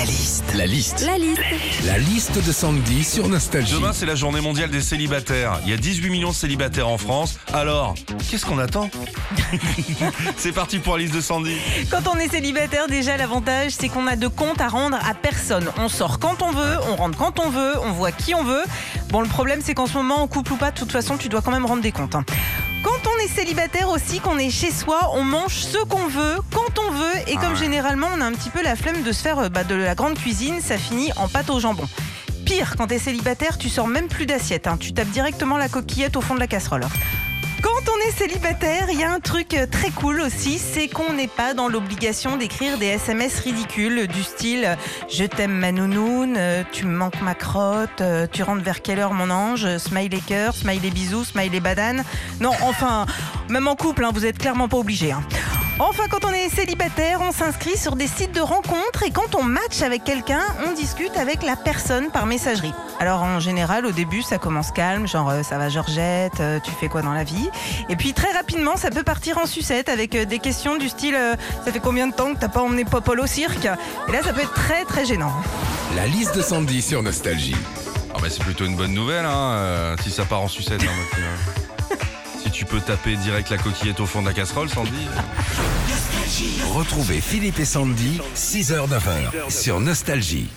La liste. La liste. La liste. La liste de Sandy sur Nostalgie. Demain, c'est la journée mondiale des célibataires. Il y a 18 millions de célibataires en France. Alors, qu'est-ce qu'on attend C'est parti pour la liste de Sandy. Quand on est célibataire, déjà l'avantage c'est qu'on a de compte à rendre à personne. On sort quand on veut, on rentre quand on veut, on voit qui on veut. Bon, le problème c'est qu'en ce moment, en couple ou pas, de toute façon, tu dois quand même rendre des comptes. hein. Quand on est célibataire aussi, qu'on est chez soi, on mange ce qu'on veut, quand on veut, et comme généralement on a un petit peu la flemme de se faire euh, bah, de la grande cuisine, ça finit en pâte au jambon. Pire, quand t'es célibataire, tu sors même plus d'assiette, hein. tu tapes directement la coquillette au fond de la casserole. Quand on est célibataire, il y a un truc euh, très cool aussi, c'est qu'on n'est pas dans l'obligation d'écrire des SMS ridicules du style euh, Je t'aime ma nounoune, euh, tu me manques ma crotte, tu rentres vers quelle heure mon ange, smiley cœur, smiley bisous, smiley badane. Non, enfin, même en couple, hein, vous êtes clairement pas obligé. Enfin, quand on est célibataire, on s'inscrit sur des sites de rencontres et quand on match avec quelqu'un, on discute avec la personne par messagerie. Alors en général, au début, ça commence calme, genre euh, ça va Georgette, euh, tu fais quoi dans la vie? Et puis très rapidement, ça peut partir en sucette avec euh, des questions du style ça fait combien de temps que t'as pas emmené Popol au cirque? Et là, ça peut être très très gênant. La liste de Sandy sur Nostalgie. Ah bah, c'est plutôt une bonne nouvelle, hein, si ça part en sucette. hein, tu peux taper direct la coquillette au fond de la casserole, Sandy. Retrouvez Philippe et Sandy, 6h-9h sur Nostalgie.